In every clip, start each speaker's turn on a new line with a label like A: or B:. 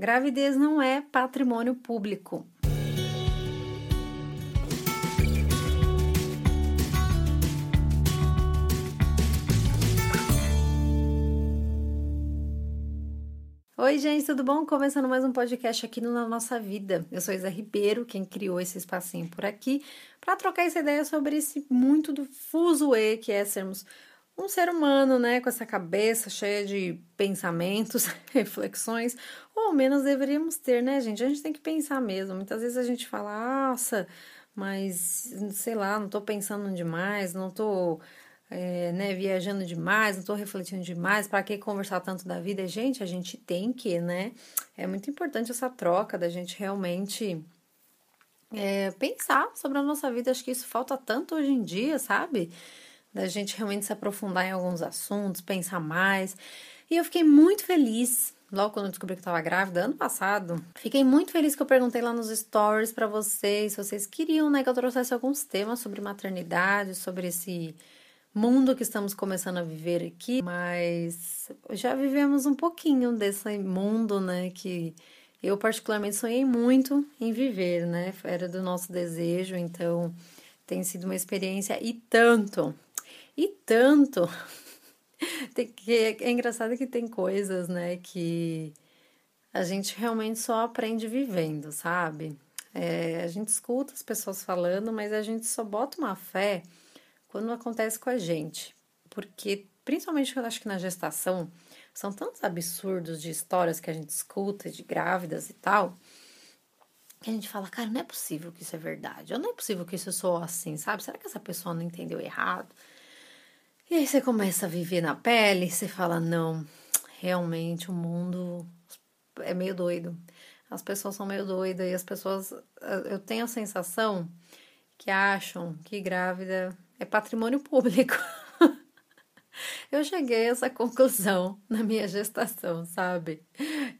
A: Gravidez não é patrimônio público. Oi, gente, tudo bom? Começando mais um podcast aqui no Na Nossa Vida. Eu sou Isa Ribeiro, quem criou esse espacinho por aqui, para trocar essa ideia sobre esse muito do fuzuê que é sermos um ser humano, né, com essa cabeça cheia de pensamentos, reflexões, ou ao menos deveríamos ter, né, gente? A gente tem que pensar mesmo. Muitas vezes a gente fala, nossa, mas sei lá, não tô pensando demais, não tô é, né, viajando demais, não estou refletindo demais, para que conversar tanto da vida? Gente, a gente tem que, né? É muito importante essa troca da gente realmente é, pensar sobre a nossa vida. Acho que isso falta tanto hoje em dia, sabe? Da gente realmente se aprofundar em alguns assuntos, pensar mais. E eu fiquei muito feliz logo quando eu descobri que estava grávida, ano passado. Fiquei muito feliz que eu perguntei lá nos stories para vocês se vocês queriam, né, que eu trouxesse alguns temas sobre maternidade, sobre esse mundo que estamos começando a viver aqui, mas já vivemos um pouquinho desse mundo, né, que eu particularmente sonhei muito em viver, né? Era do nosso desejo, então tem sido uma experiência e tanto, e tanto. que, é engraçado que tem coisas, né, que a gente realmente só aprende vivendo, sabe? É, a gente escuta as pessoas falando, mas a gente só bota uma fé quando acontece com a gente. Porque, principalmente eu acho que na gestação, são tantos absurdos de histórias que a gente escuta de grávidas e tal, que a gente fala, cara, não é possível que isso é verdade, ou não é possível que isso sou assim, sabe? Será que essa pessoa não entendeu errado? E aí você começa a viver na pele, você fala, não, realmente o mundo é meio doido. As pessoas são meio doidas e as pessoas, eu tenho a sensação que acham que grávida é patrimônio público. eu cheguei a essa conclusão na minha gestação, sabe?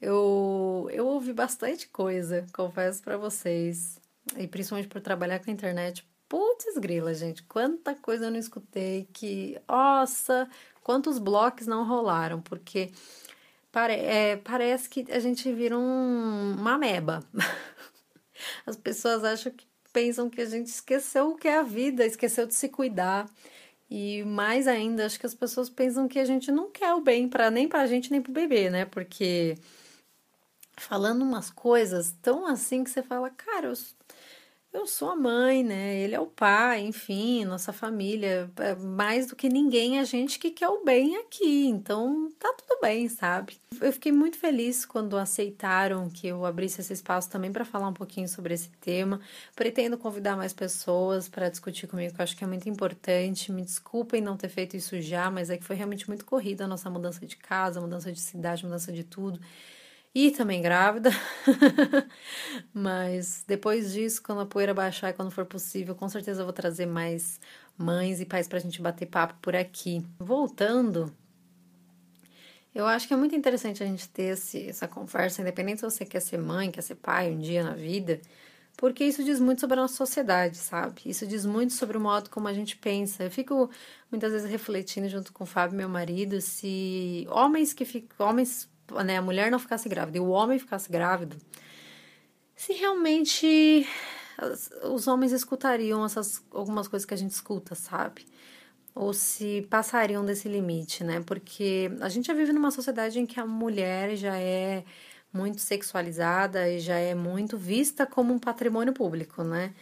A: Eu, eu ouvi bastante coisa, confesso para vocês, e principalmente por trabalhar com a internet. Putz, grila, gente, quanta coisa eu não escutei que, nossa, quantos blocos não rolaram, porque pare, é, parece que a gente vira um, uma meba. As pessoas acham que pensam que a gente esqueceu o que é a vida, esqueceu de se cuidar. E mais ainda, acho que as pessoas pensam que a gente não quer o bem para nem para a gente nem para o bebê, né? Porque falando umas coisas tão assim que você fala, cara, eu eu sou a mãe, né? Ele é o pai, enfim, nossa família. É mais do que ninguém, a gente que quer o bem aqui. Então, tá tudo bem, sabe? Eu fiquei muito feliz quando aceitaram que eu abrisse esse espaço também para falar um pouquinho sobre esse tema. Pretendo convidar mais pessoas para discutir comigo, que eu acho que é muito importante. Me desculpem não ter feito isso já, mas é que foi realmente muito corrida a nossa mudança de casa, mudança de cidade, mudança de tudo e também grávida. Mas depois disso, quando a poeira baixar e quando for possível, com certeza eu vou trazer mais mães e pais para a gente bater papo por aqui. Voltando, eu acho que é muito interessante a gente ter esse, essa conversa, independente se você quer ser mãe, quer ser pai um dia na vida, porque isso diz muito sobre a nossa sociedade, sabe? Isso diz muito sobre o modo como a gente pensa. Eu fico muitas vezes refletindo junto com o Fábio, meu marido, se homens que ficam, homens né, a mulher não ficasse grávida e o homem ficasse grávido, se realmente os homens escutariam essas algumas coisas que a gente escuta, sabe? Ou se passariam desse limite, né? Porque a gente já vive numa sociedade em que a mulher já é muito sexualizada e já é muito vista como um patrimônio público, né?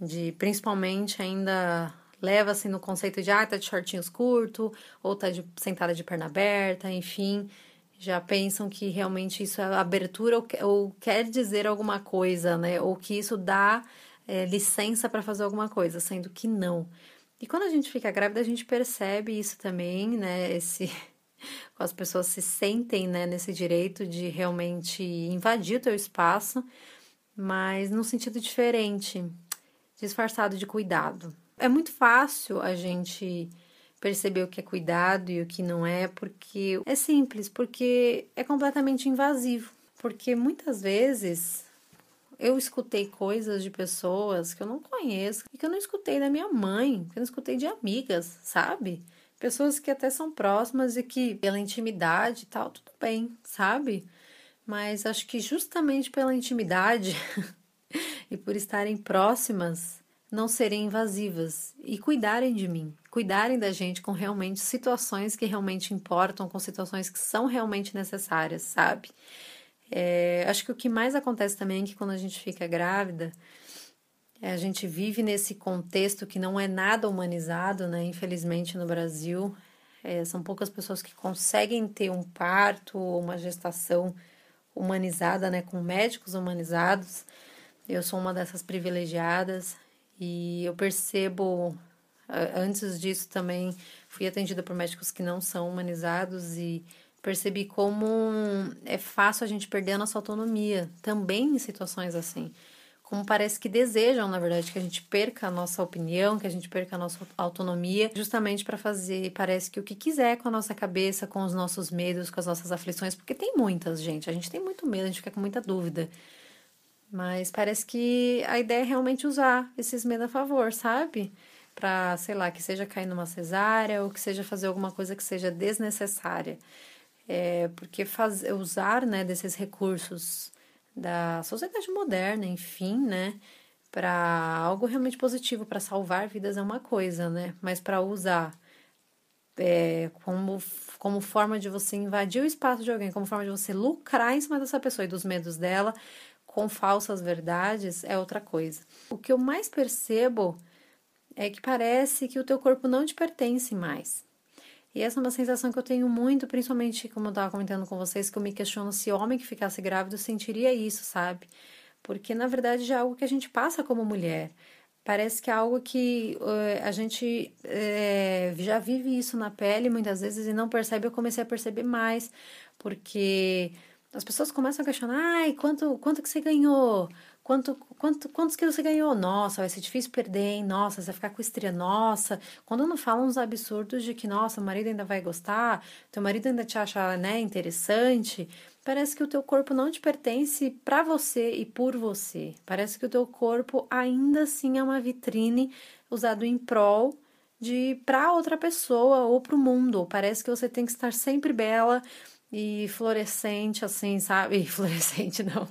A: De principalmente ainda leva-se no conceito de ah, tá de shortinhos curto, ou tá de sentada de perna aberta, enfim já pensam que realmente isso é abertura ou, ou quer dizer alguma coisa, né? Ou que isso dá é, licença para fazer alguma coisa, sendo que não. E quando a gente fica grávida, a gente percebe isso também, né? Esse as pessoas se sentem, né, nesse direito de realmente invadir o teu espaço, mas num sentido diferente, disfarçado de cuidado. É muito fácil a gente perceber o que é cuidado e o que não é, porque é simples, porque é completamente invasivo. Porque muitas vezes eu escutei coisas de pessoas que eu não conheço e que eu não escutei da minha mãe, que eu não escutei de amigas, sabe? Pessoas que até são próximas e que, pela intimidade e tal, tudo bem, sabe? Mas acho que justamente pela intimidade e por estarem próximas, não serem invasivas e cuidarem de mim, cuidarem da gente com realmente situações que realmente importam, com situações que são realmente necessárias, sabe? É, acho que o que mais acontece também é que quando a gente fica grávida, é, a gente vive nesse contexto que não é nada humanizado, né? Infelizmente no Brasil, é, são poucas pessoas que conseguem ter um parto ou uma gestação humanizada, né? Com médicos humanizados. Eu sou uma dessas privilegiadas e eu percebo, antes disso também fui atendida por médicos que não são humanizados e percebi como é fácil a gente perder a nossa autonomia também em situações assim. Como parece que desejam, na verdade, que a gente perca a nossa opinião, que a gente perca a nossa autonomia, justamente para fazer, parece que o que quiser com a nossa cabeça, com os nossos medos, com as nossas aflições, porque tem muitas, gente. A gente tem muito medo, a gente fica com muita dúvida. Mas parece que a ideia é realmente usar esses medos a favor, sabe? Para, sei lá, que seja cair numa cesárea ou que seja fazer alguma coisa que seja desnecessária. É, porque fazer, usar né, desses recursos da sociedade moderna, enfim, né, para algo realmente positivo, para salvar vidas é uma coisa, né, mas para usar é, como, como forma de você invadir o espaço de alguém, como forma de você lucrar em cima dessa pessoa e dos medos dela, com falsas verdades é outra coisa. O que eu mais percebo é que parece que o teu corpo não te pertence mais. E essa é uma sensação que eu tenho muito, principalmente como eu estava comentando com vocês, que eu me questiono se homem que ficasse grávido sentiria isso, sabe? Porque na verdade já é algo que a gente passa como mulher. Parece que é algo que uh, a gente uh, já vive isso na pele muitas vezes e não percebe. Eu comecei a perceber mais, porque as pessoas começam a questionar, ai, quanto, quanto que você ganhou? Quanto, quanto, quantos quilos você ganhou? Nossa, vai ser difícil perder, hein? Nossa, você vai ficar com estria, nossa. Quando não falam uns absurdos de que, nossa, o marido ainda vai gostar, teu marido ainda te acha, né, interessante, parece que o teu corpo não te pertence para você e por você. Parece que o teu corpo ainda assim é uma vitrine usado em prol de para outra pessoa ou para o mundo. Parece que você tem que estar sempre bela, e fluorescente, assim, sabe? E fluorescente não.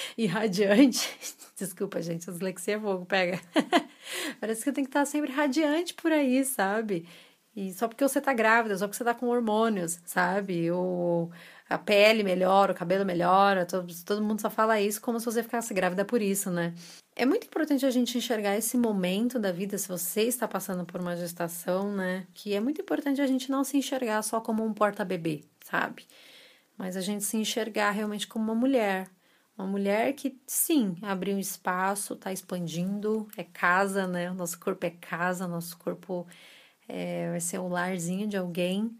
A: E radiante. Desculpa, gente, a dislexia é fogo, pega. Parece que tem que estar sempre radiante por aí, sabe? E só porque você tá grávida, só porque você tá com hormônios, sabe? Ou a pele melhora, o cabelo melhora, todo, todo mundo só fala isso como se você ficasse grávida por isso, né? É muito importante a gente enxergar esse momento da vida, se você está passando por uma gestação, né? Que é muito importante a gente não se enxergar só como um porta-bebê, sabe? Mas a gente se enxergar realmente como uma mulher. Uma mulher que, sim, abriu espaço, está expandindo, é casa, né? O nosso corpo é casa, nosso corpo é, vai ser o larzinho de alguém.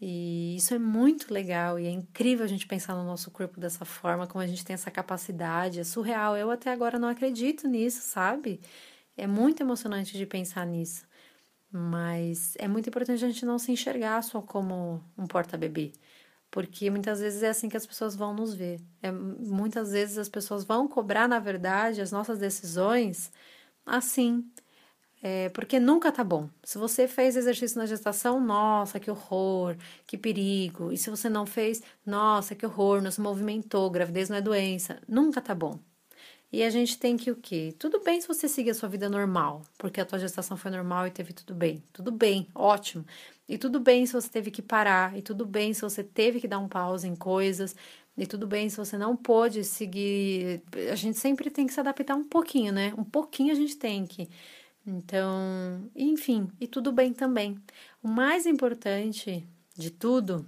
A: E isso é muito legal e é incrível a gente pensar no nosso corpo dessa forma, como a gente tem essa capacidade, é surreal. Eu até agora não acredito nisso, sabe? É muito emocionante de pensar nisso. Mas é muito importante a gente não se enxergar só como um porta-bebê. Porque muitas vezes é assim que as pessoas vão nos ver. É, muitas vezes as pessoas vão cobrar, na verdade, as nossas decisões assim. É, porque nunca tá bom. Se você fez exercício na gestação, nossa, que horror, que perigo. E se você não fez, nossa, que horror, não se movimentou, gravidez não é doença. Nunca tá bom. E a gente tem que o quê? Tudo bem se você seguir a sua vida normal, porque a tua gestação foi normal e teve tudo bem. Tudo bem, ótimo. E tudo bem se você teve que parar, e tudo bem se você teve que dar um pause em coisas, e tudo bem se você não pôde seguir. A gente sempre tem que se adaptar um pouquinho, né? Um pouquinho a gente tem que. Então, enfim, e tudo bem também. O mais importante de tudo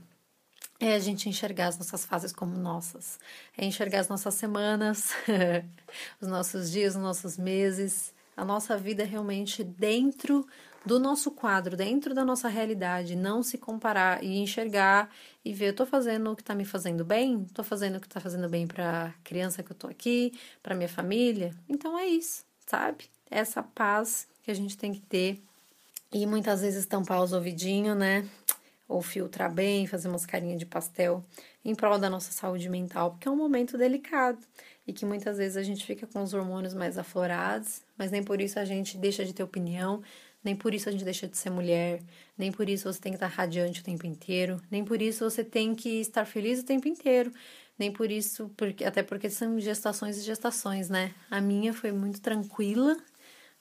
A: é a gente enxergar as nossas fases como nossas, é enxergar as nossas semanas, os nossos dias, os nossos meses, a nossa vida realmente dentro do nosso quadro, dentro da nossa realidade, não se comparar e enxergar e ver, eu tô fazendo o que tá me fazendo bem, tô fazendo o que tá fazendo bem para criança que eu tô aqui, para minha família. Então é isso, sabe? Essa paz que a gente tem que ter e muitas vezes tampar os ouvidinhos, né? Ou filtrar bem, fazer umas carinhas de pastel em prol da nossa saúde mental, porque é um momento delicado e que muitas vezes a gente fica com os hormônios mais aflorados, mas nem por isso a gente deixa de ter opinião, nem por isso a gente deixa de ser mulher, nem por isso você tem que estar radiante o tempo inteiro, nem por isso você tem que estar feliz o tempo inteiro. nem por isso, porque até porque são gestações e gestações, né? A minha foi muito tranquila,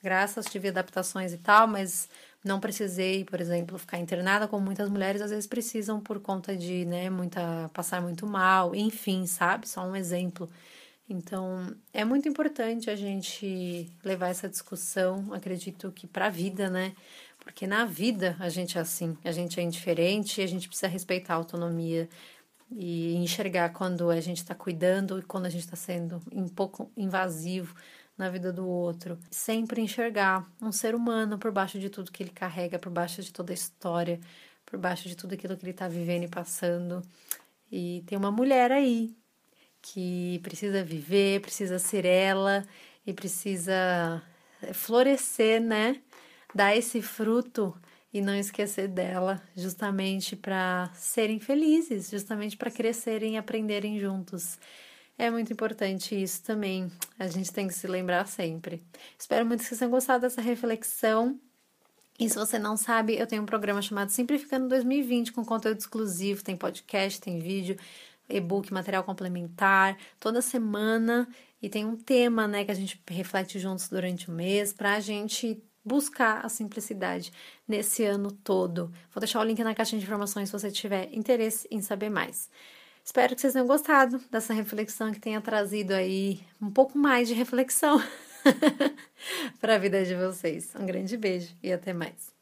A: graças tive adaptações e tal, mas não precisei, por exemplo, ficar internada como muitas mulheres às vezes precisam por conta de, né, muita passar muito mal, enfim, sabe? Só um exemplo. Então, é muito importante a gente levar essa discussão, acredito que para a vida, né? Porque na vida a gente é assim, a gente é indiferente a gente precisa respeitar a autonomia e enxergar quando a gente está cuidando e quando a gente está sendo um pouco invasivo na vida do outro. Sempre enxergar um ser humano por baixo de tudo que ele carrega, por baixo de toda a história, por baixo de tudo aquilo que ele está vivendo e passando. E tem uma mulher aí que precisa viver, precisa ser ela e precisa florescer, né? Dar esse fruto e não esquecer dela, justamente para serem felizes, justamente para crescerem e aprenderem juntos. É muito importante isso também. A gente tem que se lembrar sempre. Espero muito que vocês tenham gostado dessa reflexão. E se você não sabe, eu tenho um programa chamado Simplificando 2020 com conteúdo exclusivo, tem podcast, tem vídeo, e-book, material complementar, toda semana e tem um tema, né, que a gente reflete juntos durante o mês para a gente buscar a simplicidade nesse ano todo. Vou deixar o link na caixa de informações se você tiver interesse em saber mais. Espero que vocês tenham gostado dessa reflexão que tenha trazido aí um pouco mais de reflexão para a vida de vocês. Um grande beijo e até mais.